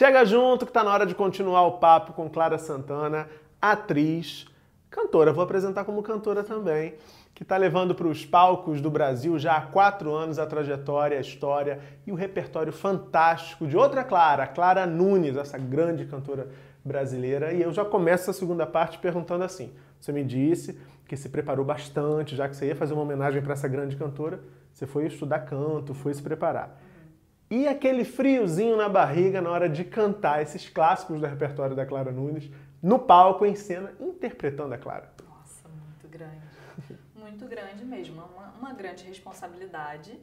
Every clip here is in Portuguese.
Chega junto que tá na hora de continuar o papo com Clara Santana, atriz, cantora, vou apresentar como cantora também, que está levando para os palcos do Brasil já há quatro anos a trajetória, a história e o repertório fantástico de outra Clara, Clara Nunes, essa grande cantora brasileira. E eu já começo a segunda parte perguntando assim: você me disse que se preparou bastante, já que você ia fazer uma homenagem para essa grande cantora, você foi estudar canto, foi se preparar. E aquele friozinho na barriga na hora de cantar esses clássicos do repertório da Clara Nunes no palco, em cena, interpretando a Clara. Nossa, muito grande. Muito grande mesmo. Uma, uma grande responsabilidade,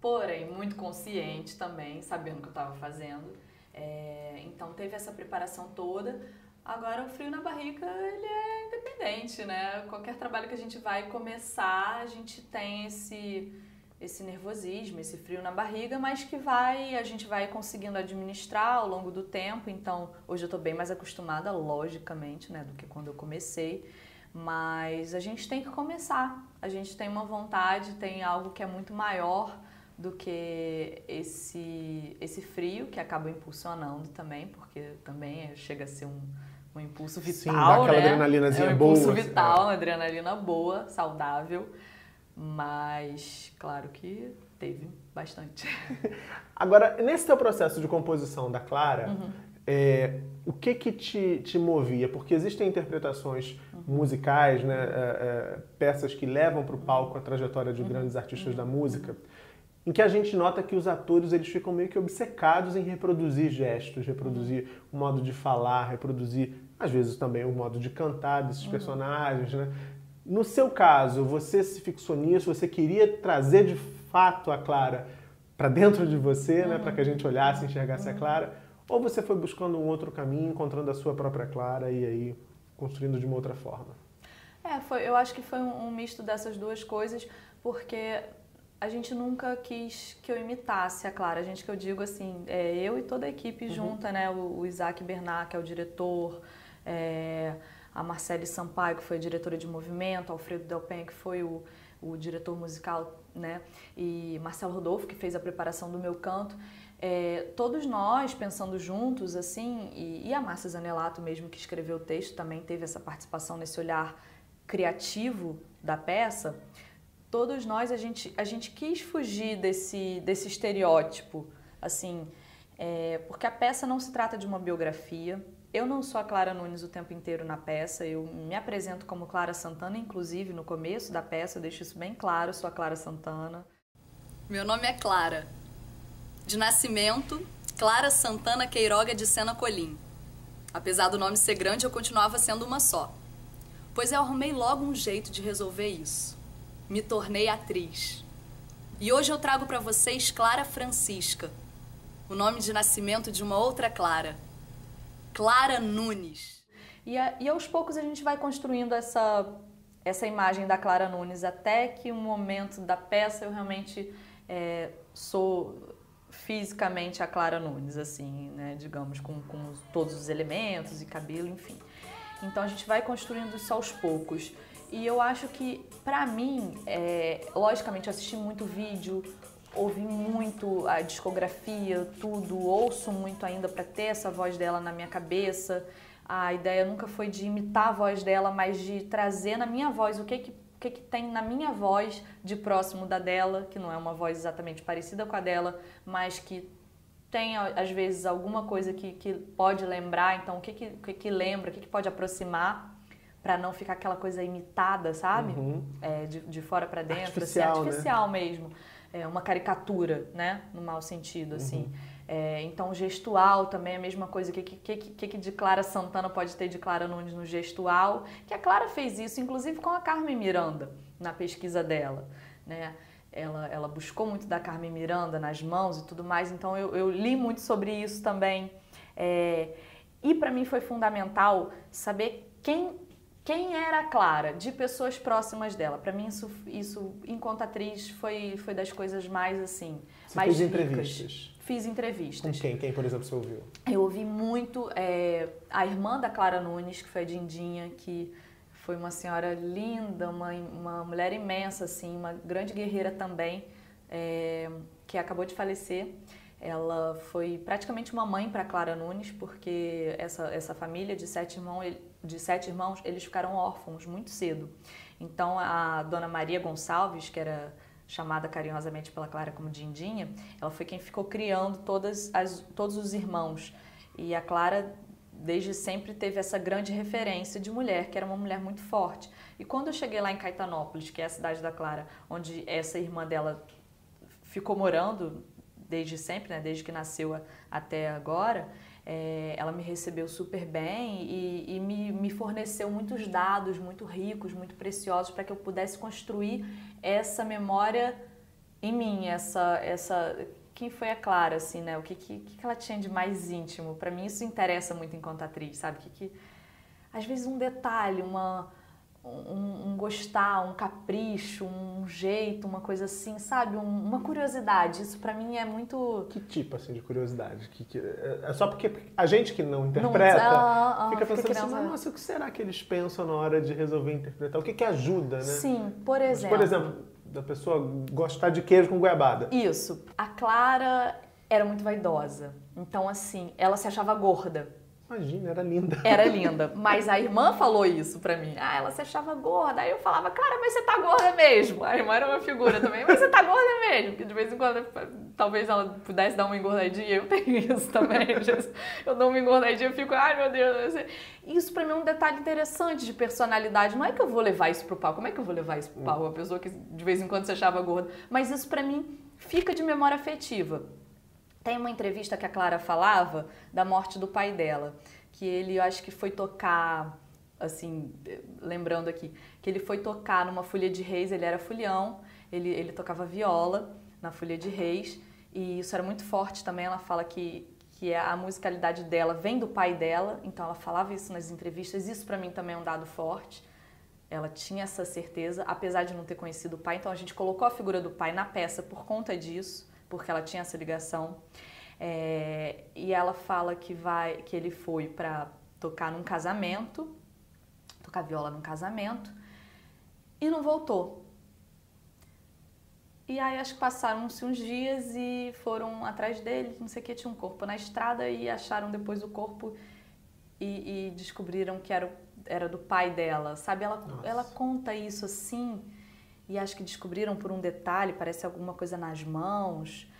porém muito consciente também, sabendo o que eu estava fazendo. É, então teve essa preparação toda. Agora o frio na barriga ele é independente, né? Qualquer trabalho que a gente vai começar, a gente tem esse esse nervosismo, esse frio na barriga, mas que vai, a gente vai conseguindo administrar ao longo do tempo. Então, hoje eu estou bem mais acostumada, logicamente, né, do que quando eu comecei. Mas a gente tem que começar. A gente tem uma vontade, tem algo que é muito maior do que esse esse frio que acaba impulsionando também, porque também chega a ser um, um impulso vital, Sim, dá aquela né? adrenalinazinha é um boa. impulso vital, é. uma adrenalina boa, saudável. Mas, claro que teve bastante. Agora, nesse teu processo de composição da Clara, uhum. é, o que que te, te movia? Porque existem interpretações uhum. musicais, né, é, é, peças que levam para o palco a trajetória de uhum. grandes artistas da música, em que a gente nota que os atores eles ficam meio que obcecados em reproduzir gestos, reproduzir uhum. o modo de falar, reproduzir, às vezes também o modo de cantar desses uhum. personagens, né? No seu caso, você se fixou nisso, você queria trazer de fato a Clara para dentro de você, uhum. né, para que a gente olhasse, enxergasse uhum. a Clara, ou você foi buscando um outro caminho, encontrando a sua própria Clara e aí construindo de uma outra forma? É, foi, eu acho que foi um, um misto dessas duas coisas, porque a gente nunca quis que eu imitasse a Clara. A gente que eu digo assim, é, eu e toda a equipe uhum. junta, né? O, o Isaac Bernard, que é o diretor, é, a Marcele Sampaio, que foi diretora de movimento, Alfredo Delpen, que foi o, o diretor musical, né? E Marcelo Rodolfo, que fez a preparação do meu canto. É, todos nós pensando juntos, assim, e, e a Márcia Zanelato mesmo, que escreveu o texto, também teve essa participação nesse olhar criativo da peça. Todos nós, a gente, a gente quis fugir desse, desse estereótipo, assim, é, porque a peça não se trata de uma biografia, eu não sou a Clara Nunes o tempo inteiro na peça, eu me apresento como Clara Santana, inclusive no começo da peça, eu deixo isso bem claro, sou a Clara Santana. Meu nome é Clara. De nascimento, Clara Santana Queiroga de Sena Colim. Apesar do nome ser grande, eu continuava sendo uma só. Pois eu arrumei logo um jeito de resolver isso. Me tornei atriz. E hoje eu trago para vocês Clara Francisca, o nome de nascimento de uma outra Clara Clara Nunes. E, a, e aos poucos a gente vai construindo essa, essa imagem da Clara Nunes, até que um momento da peça eu realmente é, sou fisicamente a Clara Nunes, assim, né, digamos, com, com todos os elementos e cabelo, enfim. Então a gente vai construindo isso aos poucos. E eu acho que, para mim, é, logicamente, eu assisti muito vídeo, ouvi muito a discografia, tudo, ouço muito ainda para ter essa voz dela na minha cabeça. A ideia nunca foi de imitar a voz dela, mas de trazer na minha voz o que que, o que, que tem na minha voz de próximo da dela, que não é uma voz exatamente parecida com a dela, mas que tem às vezes alguma coisa que, que pode lembrar, então o que, que, o que, que lembra, o que, que pode aproximar para não ficar aquela coisa imitada, sabe? Uhum. É, de, de fora para dentro, artificial, assim, artificial né? mesmo é, uma caricatura, né? No mau sentido, assim. Uhum. É, então, gestual também é a mesma coisa. O que, que, que, que de Clara Santana pode ter de Clara Nunes no gestual? Que a Clara fez isso, inclusive com a Carmen Miranda, na pesquisa dela, né? Ela, ela buscou muito da Carmen Miranda nas mãos e tudo mais, então eu, eu li muito sobre isso também. É, e para mim foi fundamental saber quem quem era a Clara, de pessoas próximas dela. Para mim, isso, isso, enquanto atriz, foi, foi das coisas mais assim. Você mais fez ricas. entrevistas? Fiz entrevistas. Com quem? Quem, por exemplo, você ouviu? Eu ouvi muito é, a irmã da Clara Nunes, que foi a Dindinha, que foi uma senhora linda, uma, uma mulher imensa, assim, uma grande guerreira também, é, que acabou de falecer. ela foi praticamente uma mãe para Clara Nunes, porque essa, essa família de sete, irmãos, de sete irmãos, eles ficaram órfãos muito cedo. Então a dona Maria Gonçalves, que era chamada carinhosamente pela Clara como Dindinha, ela foi quem ficou criando todas as, todos os irmãos. E a Clara, desde sempre, teve essa grande referência de mulher, que era uma mulher muito forte. E quando eu cheguei lá em Caetanópolis, que é a cidade da Clara, onde essa irmã dela ficou morando desde sempre, né, desde que nasceu até agora, é, ela me recebeu super bem e, e me, me, forneceu muitos dados muito ricos, muito preciosos para que eu pudesse construir essa memória em mim, essa, essa quem foi a Clara, assim, né? O que, que, que ela tinha de mais íntimo? Para mim isso interessa muito enquanto atriz, sabe? Que, que às vezes um detalhe, uma um, um, gostar, um capricho, um jeito, uma coisa assim, sabe? Um, uma curiosidade. Isso para mim é muito. Que tipo assim de curiosidade? Que, que, é só porque a gente que não interpreta não, ah, ah, fica pensando fica assim, nossa, o que será que eles pensam na hora de resolver interpretar? O que, que ajuda, né? Sim, por exemplo. Por exemplo, da pessoa gostar de queijo com goiabada. Isso. A Clara era muito vaidosa. Então, assim, ela se achava gorda. Imagina, era linda. Era linda. Mas a irmã falou isso pra mim. Ah, ela se achava gorda. Aí eu falava, cara, mas você tá gorda mesmo. A irmã era uma figura também, mas você tá gorda mesmo. Porque de vez em quando, talvez ela pudesse dar uma engordadinha. Eu tenho isso também. Eu dou uma engordadinha e fico, ai meu Deus. Isso pra mim é um detalhe interessante de personalidade. Não é que eu vou levar isso pro pau. Como é que eu vou levar isso pro pau? Uma pessoa que de vez em quando se achava gorda. Mas isso pra mim fica de memória afetiva. Tem uma entrevista que a Clara falava da morte do pai dela, que ele, eu acho que foi tocar, assim, lembrando aqui, que ele foi tocar numa Folha de Reis, ele era fulhão, ele, ele tocava viola na Folha de Reis, e isso era muito forte também. Ela fala que, que a musicalidade dela vem do pai dela, então ela falava isso nas entrevistas. Isso para mim também é um dado forte. Ela tinha essa certeza, apesar de não ter conhecido o pai, então a gente colocou a figura do pai na peça por conta disso porque ela tinha essa ligação. É, e ela fala que vai, que ele foi para tocar num casamento, tocar viola num casamento e não voltou. E aí acho que passaram-se uns dias e foram atrás dele, não sei o que, tinha um corpo na estrada e acharam depois o corpo e, e descobriram que era, era do pai dela, sabe? Ela, ela conta isso assim e acho que descobriram por um detalhe, parece alguma coisa nas mãos.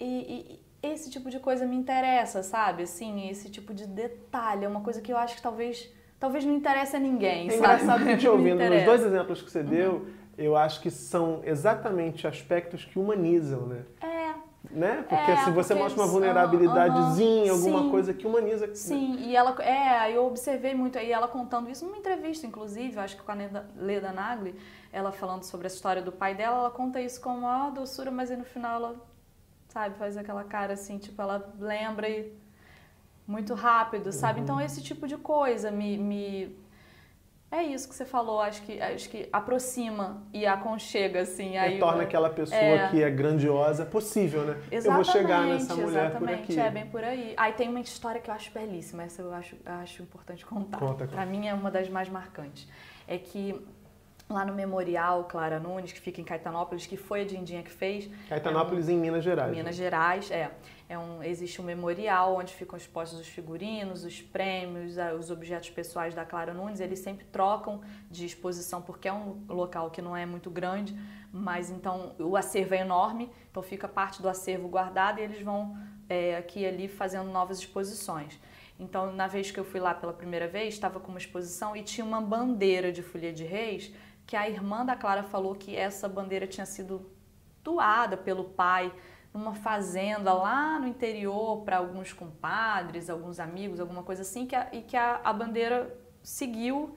E, e, esse tipo de coisa me interessa, sabe? Assim, esse tipo de detalhe é uma coisa que eu acho que talvez talvez não interesse a ninguém. É engraçado que te ouvindo, nos dois exemplos que você deu, uhum. eu acho que são exatamente aspectos que humanizam, né? É. Né? Porque é, se você porque mostra uma vulnerabilidadezinha, alguma sim, coisa que humaniza. Sim, né? e ela, é, eu observei muito aí ela contando isso numa entrevista, inclusive, acho que com a Leda Nagli, ela falando sobre a história do pai dela, ela conta isso com uma doçura, mas aí no final ela, sabe, faz aquela cara assim, tipo, ela lembra e muito rápido, sabe? Uhum. Então esse tipo de coisa me, me é isso que você falou, acho que, acho que aproxima e aconchega, assim. Aí torna aquela pessoa é... que é grandiosa possível, né? Exatamente, eu vou chegar nessa mulher exatamente, por aqui. é bem por aí. Aí tem uma história que eu acho belíssima, essa eu acho, acho importante contar. Conta, Pra mim é uma das mais marcantes. É que lá no Memorial Clara Nunes, que fica em Caetanópolis, que foi a Dindinha que fez. Caetanópolis é um, em Minas Gerais. Minas Gerais, é. É um, existe um memorial onde ficam expostos os figurinos, os prêmios, os objetos pessoais da Clara Nunes. Eles sempre trocam de exposição porque é um local que não é muito grande, mas então o acervo é enorme, então fica parte do acervo guardado e eles vão é, aqui e ali fazendo novas exposições. Então, na vez que eu fui lá pela primeira vez, estava com uma exposição e tinha uma bandeira de folia de reis que a irmã da Clara falou que essa bandeira tinha sido doada pelo pai numa fazenda lá no interior para alguns compadres, alguns amigos, alguma coisa assim, que a, e que a, a bandeira seguiu.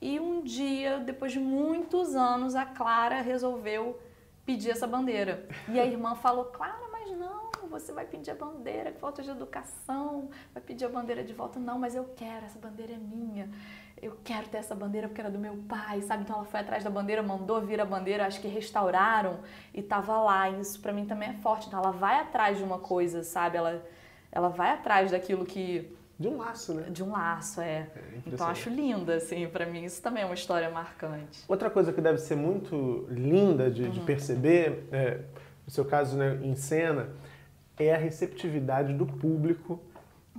E um dia, depois de muitos anos, a Clara resolveu pedir essa bandeira. E a irmã falou: Clara, mas não, você vai pedir a bandeira, que falta de educação, vai pedir a bandeira de volta. Não, mas eu quero, essa bandeira é minha eu quero ter essa bandeira porque era do meu pai, sabe? Então ela foi atrás da bandeira, mandou vir a bandeira, acho que restauraram e tava lá. E isso para mim também é forte. Então ela vai atrás de uma coisa, sabe? Ela, ela vai atrás daquilo que de um laço, né? De um laço, é. é então acho linda, assim, para mim isso também é uma história marcante. Outra coisa que deve ser muito linda de, uhum. de perceber, é, no seu caso, né, em cena, é a receptividade do público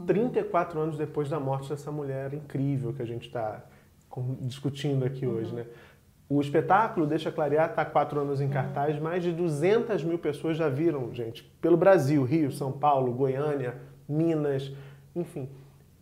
34 anos depois da morte dessa mulher incrível que a gente está discutindo aqui uhum. hoje, né? O espetáculo Deixa Clarear está há quatro anos em cartaz, uhum. mais de 200 mil pessoas já viram, gente, pelo Brasil, Rio, São Paulo, Goiânia, Minas, enfim.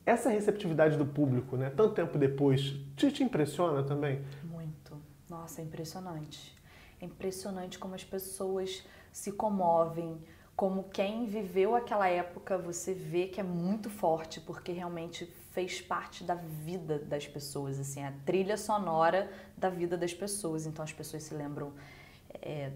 Essa receptividade do público, né, tanto tempo depois, te, te impressiona também? Muito. Nossa, é impressionante. É impressionante como as pessoas se comovem, como quem viveu aquela época, você vê que é muito forte, porque realmente fez parte da vida das pessoas, assim, a trilha sonora da vida das pessoas. Então as pessoas se lembram é,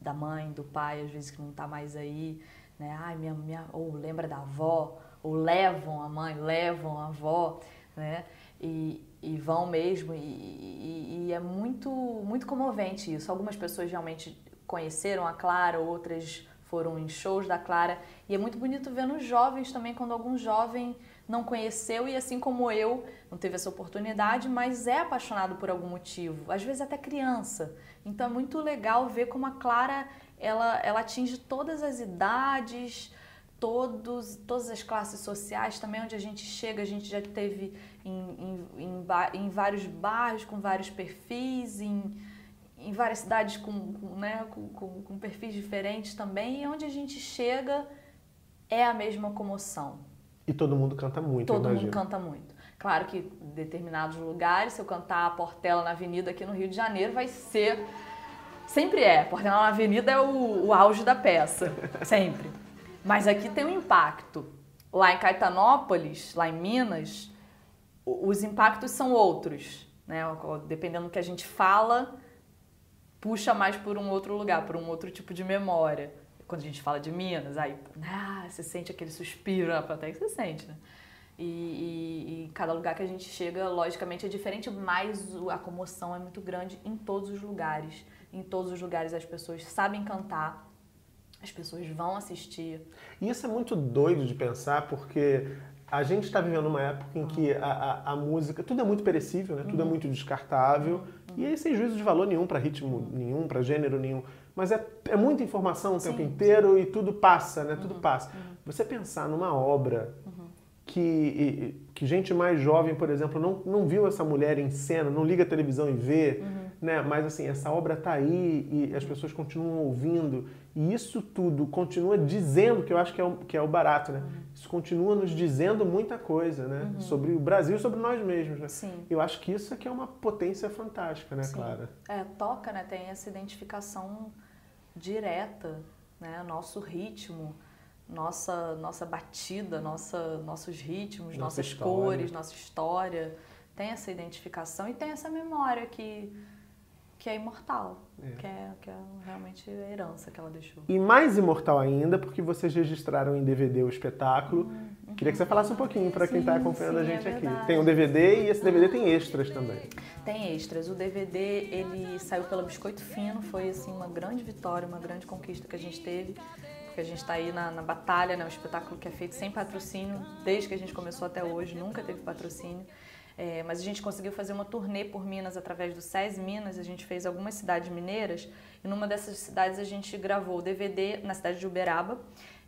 da mãe, do pai, às vezes que não está mais aí, né? Ai, minha, minha, ou lembra da avó, ou levam a mãe, levam a avó, né? E, e vão mesmo, e, e, e é muito, muito comovente isso. Algumas pessoas realmente conheceram a Clara, outras foram em shows da Clara. E é muito bonito ver nos jovens também, quando algum jovem não conheceu e assim como eu, não teve essa oportunidade, mas é apaixonado por algum motivo, às vezes até criança. Então é muito legal ver como a Clara ela, ela atinge todas as idades, todos, todas as classes sociais, também onde a gente chega, a gente já teve em, em, em, em vários bairros com vários perfis, em em várias cidades com, com né, com, com, com, perfis diferentes também, e onde a gente chega é a mesma comoção. E todo mundo canta muito, Todo mundo canta muito. Claro que em determinados lugares, se eu cantar a Portela na Avenida aqui no Rio de Janeiro, vai ser... Sempre é. Portela na Avenida é o, o auge da peça. Sempre. Mas aqui tem um impacto. Lá em Caetanópolis, lá em Minas, os impactos são outros. Né? Dependendo do que a gente fala, puxa mais por um outro lugar, por um outro tipo de memória. Quando a gente fala de Minas, aí ah, você sente aquele suspiro na plateia que você sente, né? E, e, e, cada lugar que a gente chega, logicamente, é diferente, mas a comoção é muito grande em todos os lugares. Em todos os lugares as pessoas sabem cantar, as pessoas vão assistir. E isso é muito doido de pensar, porque a gente está vivendo uma época em que a, a, a, música, tudo é muito perecível, né? tudo é muito descartável, e aí sem juízo de valor nenhum para ritmo nenhum, para gênero nenhum. Mas é, é muita informação o tempo sim, inteiro sim. e tudo passa, né? Tudo uhum, passa. Uhum. Você pensar numa obra uhum. que, que gente mais jovem, por exemplo, não, não viu essa mulher em cena, não liga a televisão e vê, uhum. Né? Mas assim, essa obra está aí e as pessoas continuam ouvindo. E isso tudo continua dizendo, que eu acho que é o, que é o barato, né? Uhum. Isso continua nos dizendo muita coisa, né? Uhum. Sobre o Brasil, sobre nós mesmos, né? Sim. Eu acho que isso aqui é uma potência fantástica, né, Sim. Clara? É, toca, né? Tem essa identificação direta, né? Nosso ritmo, nossa, nossa batida, nossa, nossos ritmos, nossa nossas história. cores, nossa história. Tem essa identificação e tem essa memória que que é imortal, é. Que, é, que é realmente a herança que ela deixou. E mais imortal ainda, porque vocês registraram em DVD o espetáculo. Uhum. Queria que você falasse um pouquinho para quem está acompanhando sim, a gente é aqui. Tem um DVD e esse DVD tem extras também. Tem extras. O DVD ele saiu pela Biscoito Fino, foi assim uma grande vitória, uma grande conquista que a gente teve porque a gente está aí na, na, batalha, né? um espetáculo que é feito sem patrocínio, desde que a gente começou até hoje, nunca teve patrocínio. É, mas a gente conseguiu fazer uma turnê por Minas através do SES Minas. A gente fez algumas cidades mineiras e numa dessas cidades a gente gravou o DVD na cidade de Uberaba.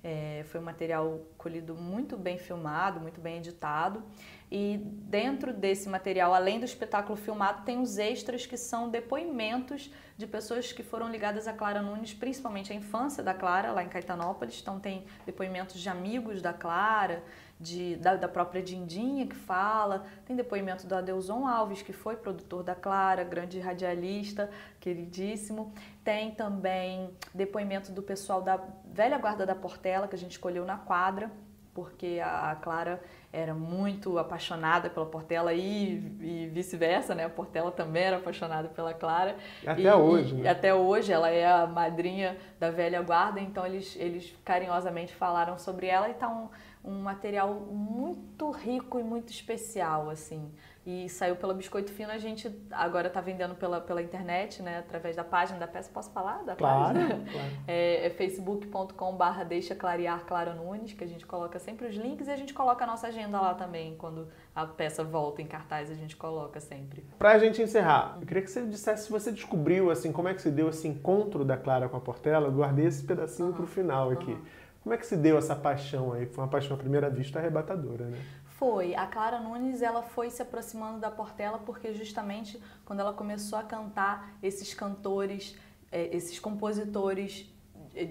É, foi um material colhido muito bem filmado, muito bem editado. E dentro desse material, além do espetáculo filmado, tem os extras que são depoimentos de pessoas que foram ligadas a Clara Nunes, principalmente a infância da Clara, lá em Caetanópolis. Então tem depoimentos de amigos da Clara, de, da, da, própria Dindinha que fala, tem depoimento do Adeuson Alves, que foi produtor da Clara, grande radialista, queridíssimo. Tem também depoimento do pessoal da velha guarda da Portela, que a gente escolheu na quadra, porque a, a Clara era muito apaixonada pela Portela e, e vice-versa, né? A Portela também era apaixonada pela Clara. Até e, hoje, e, né? até hoje, ela é a madrinha da velha guarda, então eles, eles carinhosamente falaram sobre ela e tá um, um material muito rico e muito especial, assim. E saiu pela Biscoito Fino, a gente agora está vendendo pela, pela internet, né? Através da página da peça. Posso falar da claro, página? Claro. É, é facebook.com barra deixa clarear Clara Nunes, que a gente coloca sempre os links e a gente coloca a nossa agenda lá também. Quando a peça volta em cartaz, a gente coloca sempre. Para a gente encerrar, eu queria que você dissesse se você descobriu, assim, como é que se deu esse encontro da Clara com a Portela. Eu guardei esse pedacinho uhum. para o final aqui. Uhum. Como é que se deu essa paixão aí? Foi uma paixão à primeira vista arrebatadora, né? Foi. A Clara Nunes, ela foi se aproximando da Portela porque justamente quando ela começou a cantar esses cantores, é, esses compositores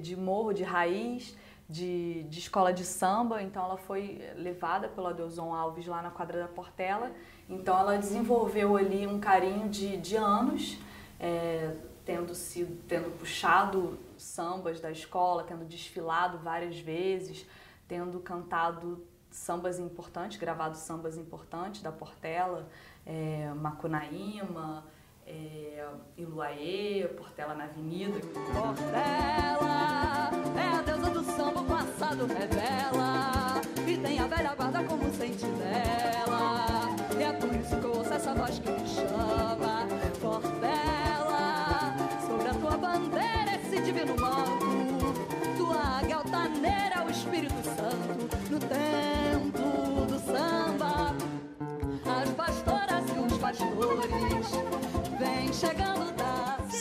de morro, de raiz, de, de escola de samba, então ela foi levada pelo Adeuson Alves lá na quadra da Portela. Então ela desenvolveu ali um carinho de, de anos, é, tendo sido, tendo puxado sambas da escola, tendo desfilado várias vezes, tendo cantado sambas importantes, gravado sambas importantes da Portela, é, Macunaíma, é, Iluaê, Portela na Avenida. Portela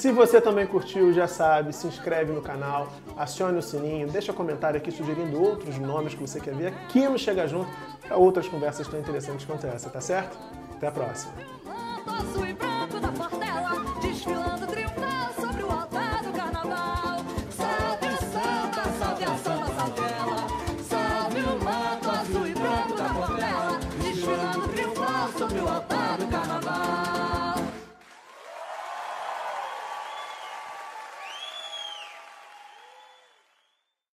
Se você também curtiu, já sabe, se inscreve no canal, acione o sininho, deixa comentário aqui sugerindo outros nomes que você quer ver aqui no Chega Junto para outras conversas tão interessantes quanto essa, tá certo? Até a próxima!